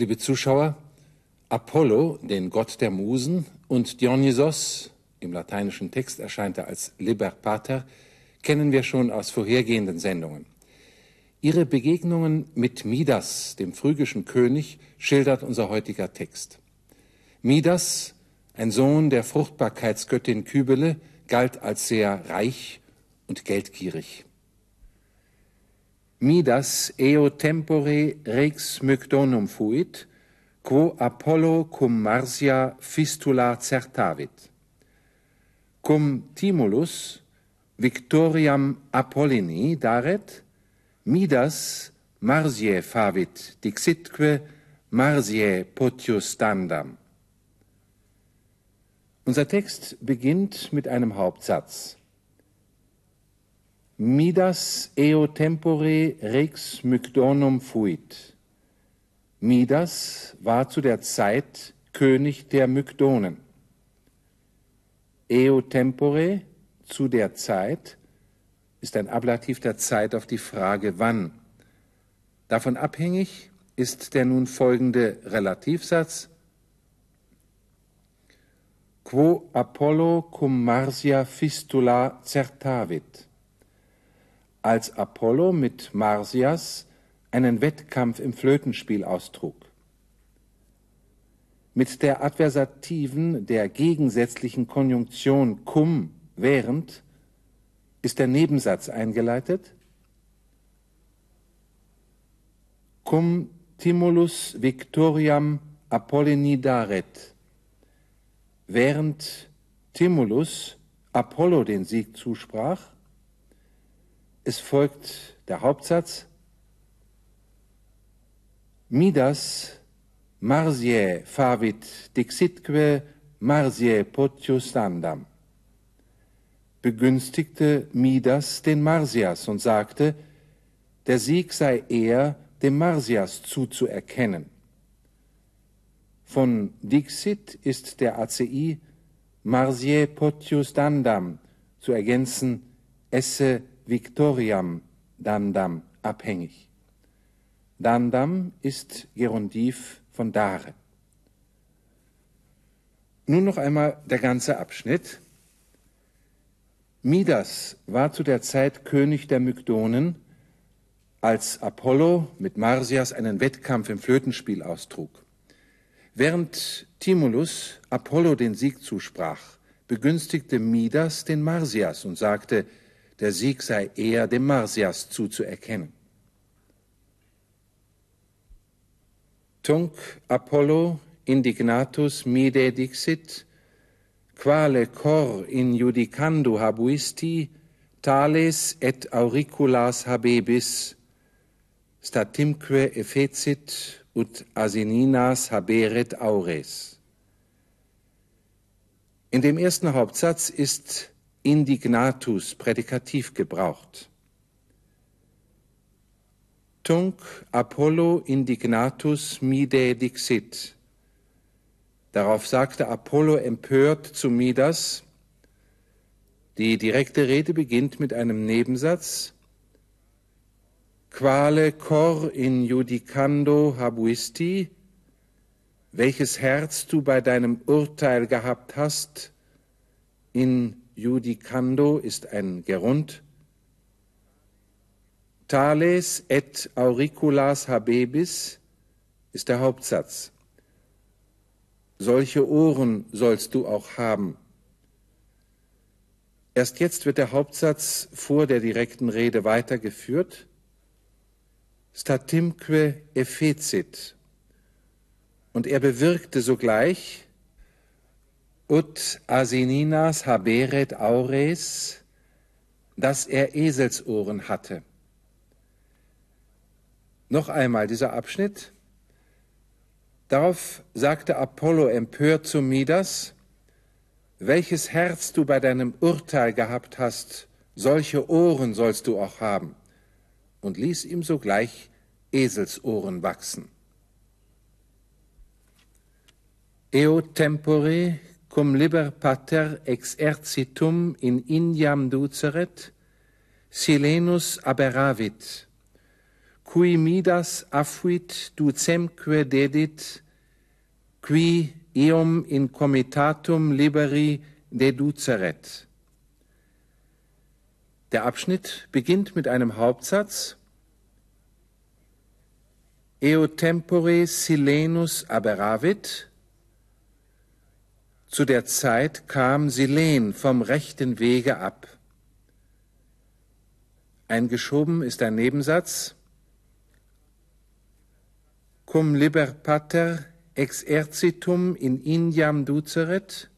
Liebe Zuschauer, Apollo, den Gott der Musen, und Dionysos, im lateinischen Text erscheint er als Liber Pater, kennen wir schon aus vorhergehenden Sendungen. Ihre Begegnungen mit Midas, dem phrygischen König, schildert unser heutiger Text. Midas, ein Sohn der Fruchtbarkeitsgöttin Kybele, galt als sehr reich und geldgierig. Midas eo tempore rex mygdonum fuit, quo Apollo cum Marsia fistula certavit. Cum Timulus victoriam Apollini daret, Midas Marsiae favit, dixitque Marsiae potius standam. Unser Text beginnt mit einem Hauptsatz. Midas eo tempore rex mygdonum fuit. Midas war zu der Zeit König der Mygdonen. Eo tempore, zu der Zeit, ist ein Ablativ der Zeit auf die Frage wann. Davon abhängig ist der nun folgende Relativsatz Quo Apollo cum Marsia fistula certavit. Als Apollo mit Marsias einen Wettkampf im Flötenspiel austrug. Mit der Adversativen der gegensätzlichen Konjunktion cum während ist der Nebensatz eingeleitet. Cum timulus victoriam Apollini daret. Während Timulus Apollo den Sieg zusprach, es folgt der Hauptsatz Midas Marsiae favit dixitque Marsiae potius andam begünstigte Midas den Marsias und sagte, der Sieg sei eher dem Marsias zuzuerkennen. Von Dixit ist der ACI Marsiae potius dandam zu ergänzen esse victoriam dandam abhängig. Dandam ist Gerundiv von Dare. Nun noch einmal der ganze Abschnitt. Midas war zu der Zeit König der Mygdonen, als Apollo mit Marsias einen Wettkampf im Flötenspiel austrug. Während Timulus Apollo den Sieg zusprach, begünstigte Midas den Marsias und sagte, der Sieg sei eher dem Marsias zuzuerkennen. Tunc Apollo indignatus mide dixit, quale cor in judicando habuisti, tales et auriculas habebis, statimque effecit ut asininas haberet aures. In dem ersten Hauptsatz ist indignatus Prädikativ gebraucht. Tunc Apollo indignatus mide dixit. Darauf sagte Apollo empört zu Midas, die direkte Rede beginnt mit einem Nebensatz, Quale cor in judicando habuisti, welches Herz du bei deinem Urteil gehabt hast, in judicando ist ein Gerund, Tales et auriculas habebis ist der Hauptsatz solche Ohren sollst du auch haben. Erst jetzt wird der Hauptsatz vor der direkten Rede weitergeführt. Statimque effecit. Und er bewirkte sogleich, ut asininas haberet aures, dass er Eselsohren hatte. Noch einmal dieser Abschnitt. Darauf sagte Apollo empört zu Midas, welches Herz du bei deinem Urteil gehabt hast, solche Ohren sollst du auch haben, und ließ ihm sogleich Eselsohren wachsen. Eo tempore cum liber pater exercitum in Indiam duceret, silenus aberavit, cui midas affuit ducemque dedit, qui eum in comitatum liberi deduceret. Der Abschnitt beginnt mit einem Hauptsatz, Eo tempore silenus aberavit, Zu der Zeit kam Silen vom rechten Wege ab. Eingeschoben ist ein Nebensatz. Cum liber pater exercitum in Indiam duceret.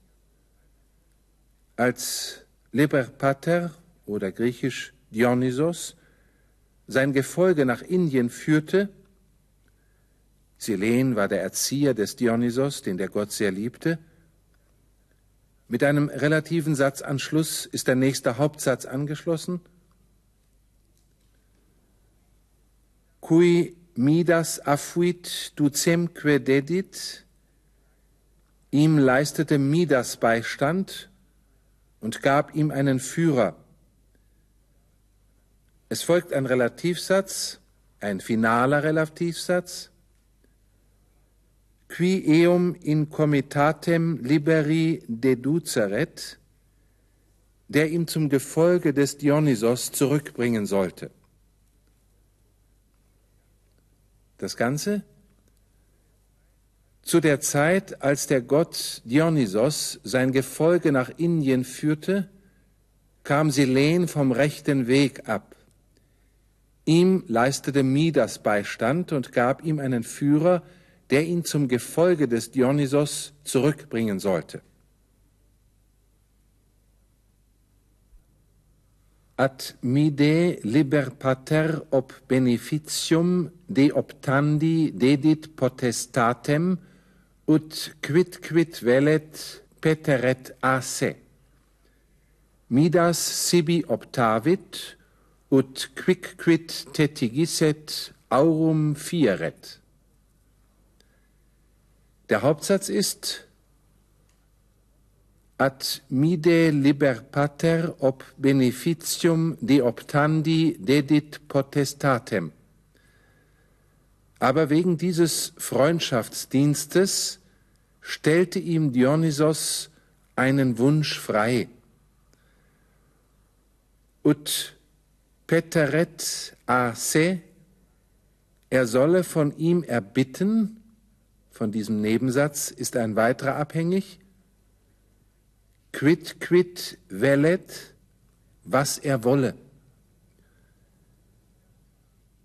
Als liber pater oder griechisch Dionysos sein Gefolge nach Indien führte, Silen war der Erzieher des Dionysos, den der Gott sehr liebte, mit einem relativen Satzanschluss ist der nächste Hauptsatz angeschlossen. Cui midas affuit ducemque dedit, ihm leistete Midas Beistand und gab ihm einen Führer. Es folgt ein Relativsatz, ein finaler Relativsatz. Qui eum in comitatem liberi deduceret, der ihm zum Gefolge des Dionysos zurückbringen sollte. Das Ganze zu der Zeit, als der Gott Dionysos sein Gefolge nach Indien führte, kam Silen vom rechten Weg ab. Ihm leistete Midas Beistand und gab ihm einen Führer, der ihn zum Gefolge des Dionysos zurückbringen sollte. Ad mide liber pater ob beneficium de optandi dedit potestatem ut quid quid velet peteret a se. Midas sibi optavit ut quicquid tetigisset aurum fieret. Der Hauptsatz ist ad mide liber pater ob beneficium de optandi dedit potestatem. Aber wegen dieses Freundschaftsdienstes stellte ihm Dionysos einen Wunsch frei. Ut peteret a se, er solle von ihm erbitten, von diesem Nebensatz ist ein weiterer abhängig, quid quid velet, was er wolle.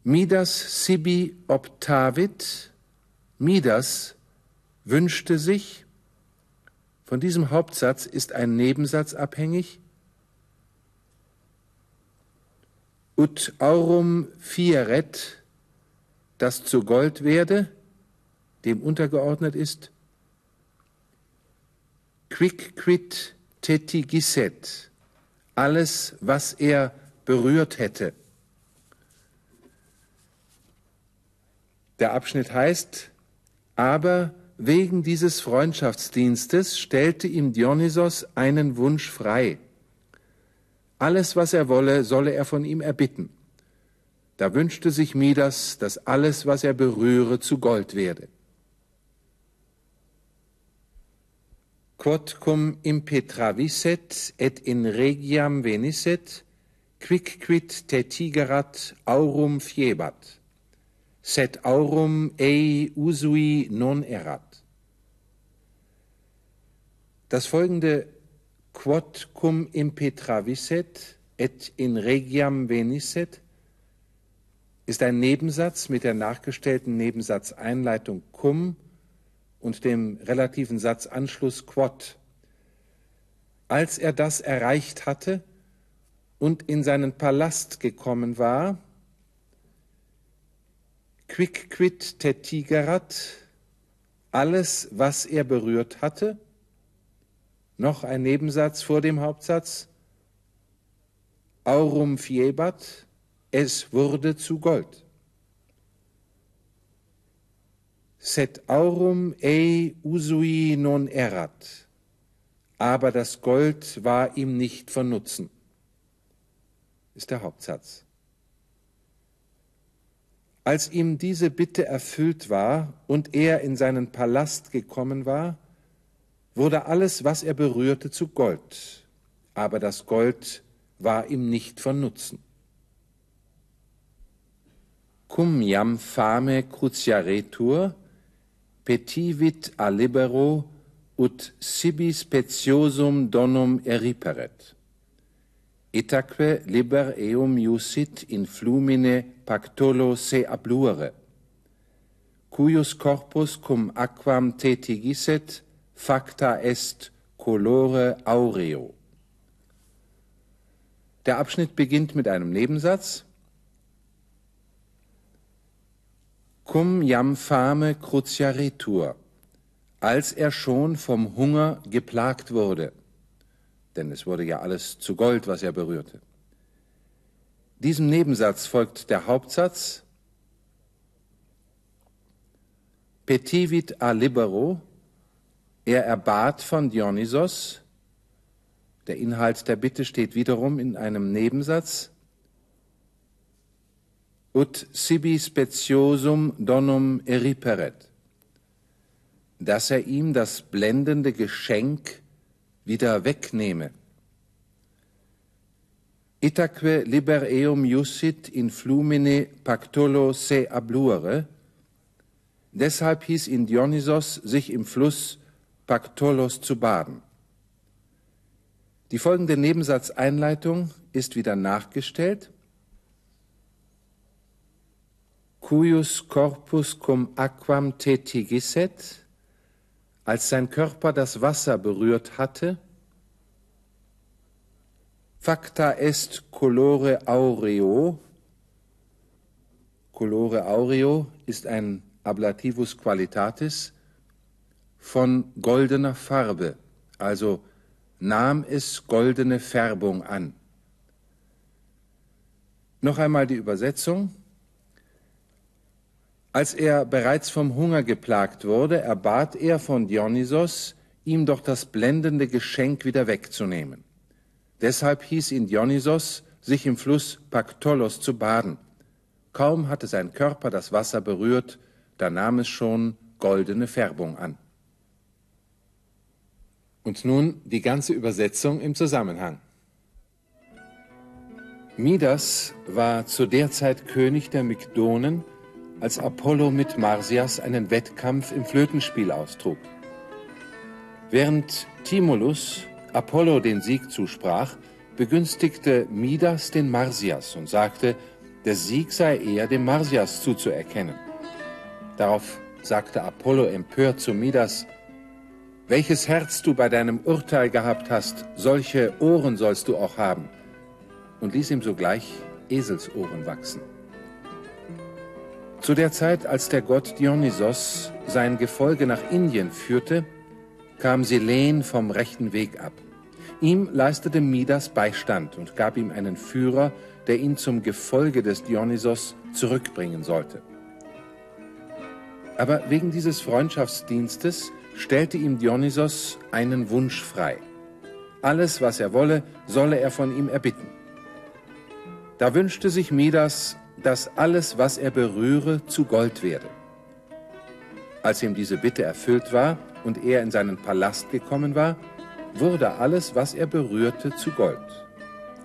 Midas sibi optavit, Midas wünschte sich, von diesem Hauptsatz ist ein Nebensatz abhängig, ut aurum fieret, das zu Gold werde, dem untergeordnet ist, quic quid tetigisset, alles, was er berührt hätte. Der Abschnitt heißt, aber wegen dieses Freundschaftsdienstes stellte ihm Dionysos einen Wunsch frei. Alles, was er wolle, solle er von ihm erbitten. Da wünschte sich Midas, dass alles, was er berühre, zu Gold werde. Quod cum impetravisset et in regiam venisset, quicquid te tigerat aurum fiebat, sed aurum ei usui non erat. Das folgende quod cum impetravisset et in regiam venisset ist ein Nebensatz mit der nachgestellten Nebensatzeinleitung cum und dem relativen Satzanschluss quod. Als er das erreicht hatte und in seinen Palast gekommen war, quicquid tetigerat, alles, was er berührt hatte, noch ein Nebensatz vor dem Hauptsatz, aurum fiebat, es wurde zu Gold. Sed aurum ei usui non erat. Aber das Gold war ihm nicht von Nutzen. Ist der Hauptsatz. Als ihm diese Bitte erfüllt war und er in seinen Palast gekommen war, wurde alles, was er berührte, zu Gold, aber das Gold war ihm nicht von Nutzen. Cum iam fame cruciaretur, petivit a libero ut sibi speciosum donum eriperet. Itaque liber eum iusit in flumine pactolo se abluere, cuius corpus cum aquam tetigiset facta est colore aureo. Der Abschnitt beginnt mit einem Nebensatz. Cum jam fame cruciaretur, als er schon vom Hunger geplagt wurde, denn es wurde ja alles zu Gold, was er berührte. Diesem Nebensatz folgt der Hauptsatz Petivit a libero, er erbat von Dionysos, der Inhalt der Bitte steht wiederum in einem Nebensatz. Ut sibi speciosum donum eriperet, dass er ihm das blendende Geschenk wieder wegnehme. Itaque liber eum iusit in flumine pactolo se abluere, deshalb hieß ihn Dionysos, sich im Fluss Paktolos zu baden. Die folgende Nebensatzeinleitung ist wieder nachgestellt. Cuius corpus cum aquam tetigisset, als sein Körper das Wasser berührt hatte, facta est colore aureo, colore aureo ist ein Ablativus qualitatis von goldener Farbe, also nahm es goldene Färbung an. Noch einmal die Übersetzung. Als er bereits vom Hunger geplagt wurde, erbat er von Dionysos, ihm doch das blendende Geschenk wieder wegzunehmen. Deshalb hieß ihn Dionysos, sich im Fluss Paktolos zu baden. Kaum hatte sein Körper das Wasser berührt, da nahm es schon goldene Färbung an. Und nun die ganze Übersetzung im Zusammenhang. Midas war zu der Zeit König der Mygdonen, als Apollo mit Marsyas einen Wettkampf im Flötenspiel austrug. Während Timolus Apollo den Sieg zusprach, begünstigte Midas den Marsyas und sagte, der Sieg sei eher dem Marsyas zuzuerkennen. Darauf sagte Apollo empört zu Midas, welches Herz du bei deinem Urteil gehabt hast, solche Ohren sollst du auch haben. Und ließ ihm sogleich Eselsohren wachsen. Zu der Zeit, als der Gott Dionysos sein Gefolge nach Indien führte, kam Selen vom rechten Weg ab. Ihm leistete Midas Beistand und gab ihm einen Führer, der ihn zum Gefolge des Dionysos zurückbringen sollte. Aber wegen dieses Freundschaftsdienstes stellte ihm Dionysos einen Wunsch frei. Alles, was er wolle, solle er von ihm erbitten. Da wünschte sich Midas, dass alles, was er berühre, zu Gold werde. Als ihm diese Bitte erfüllt war und er in seinen Palast gekommen war, wurde alles, was er berührte, zu Gold.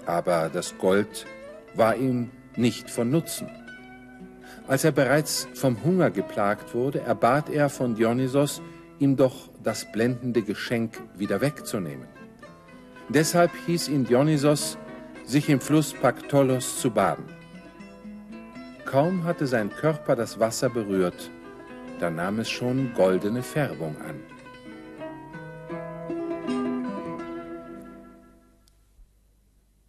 Aber das Gold war ihm nicht von Nutzen. Als er bereits vom Hunger geplagt wurde, erbat er von Dionysos, ihm doch das blendende Geschenk wieder wegzunehmen. Deshalb hieß ihn Dionysos, sich im Fluss Paktolos zu baden. Kaum hatte sein Körper das Wasser berührt, da nahm es schon goldene Färbung an.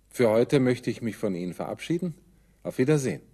Für heute möchte ich mich von Ihnen verabschieden. Auf Wiedersehen.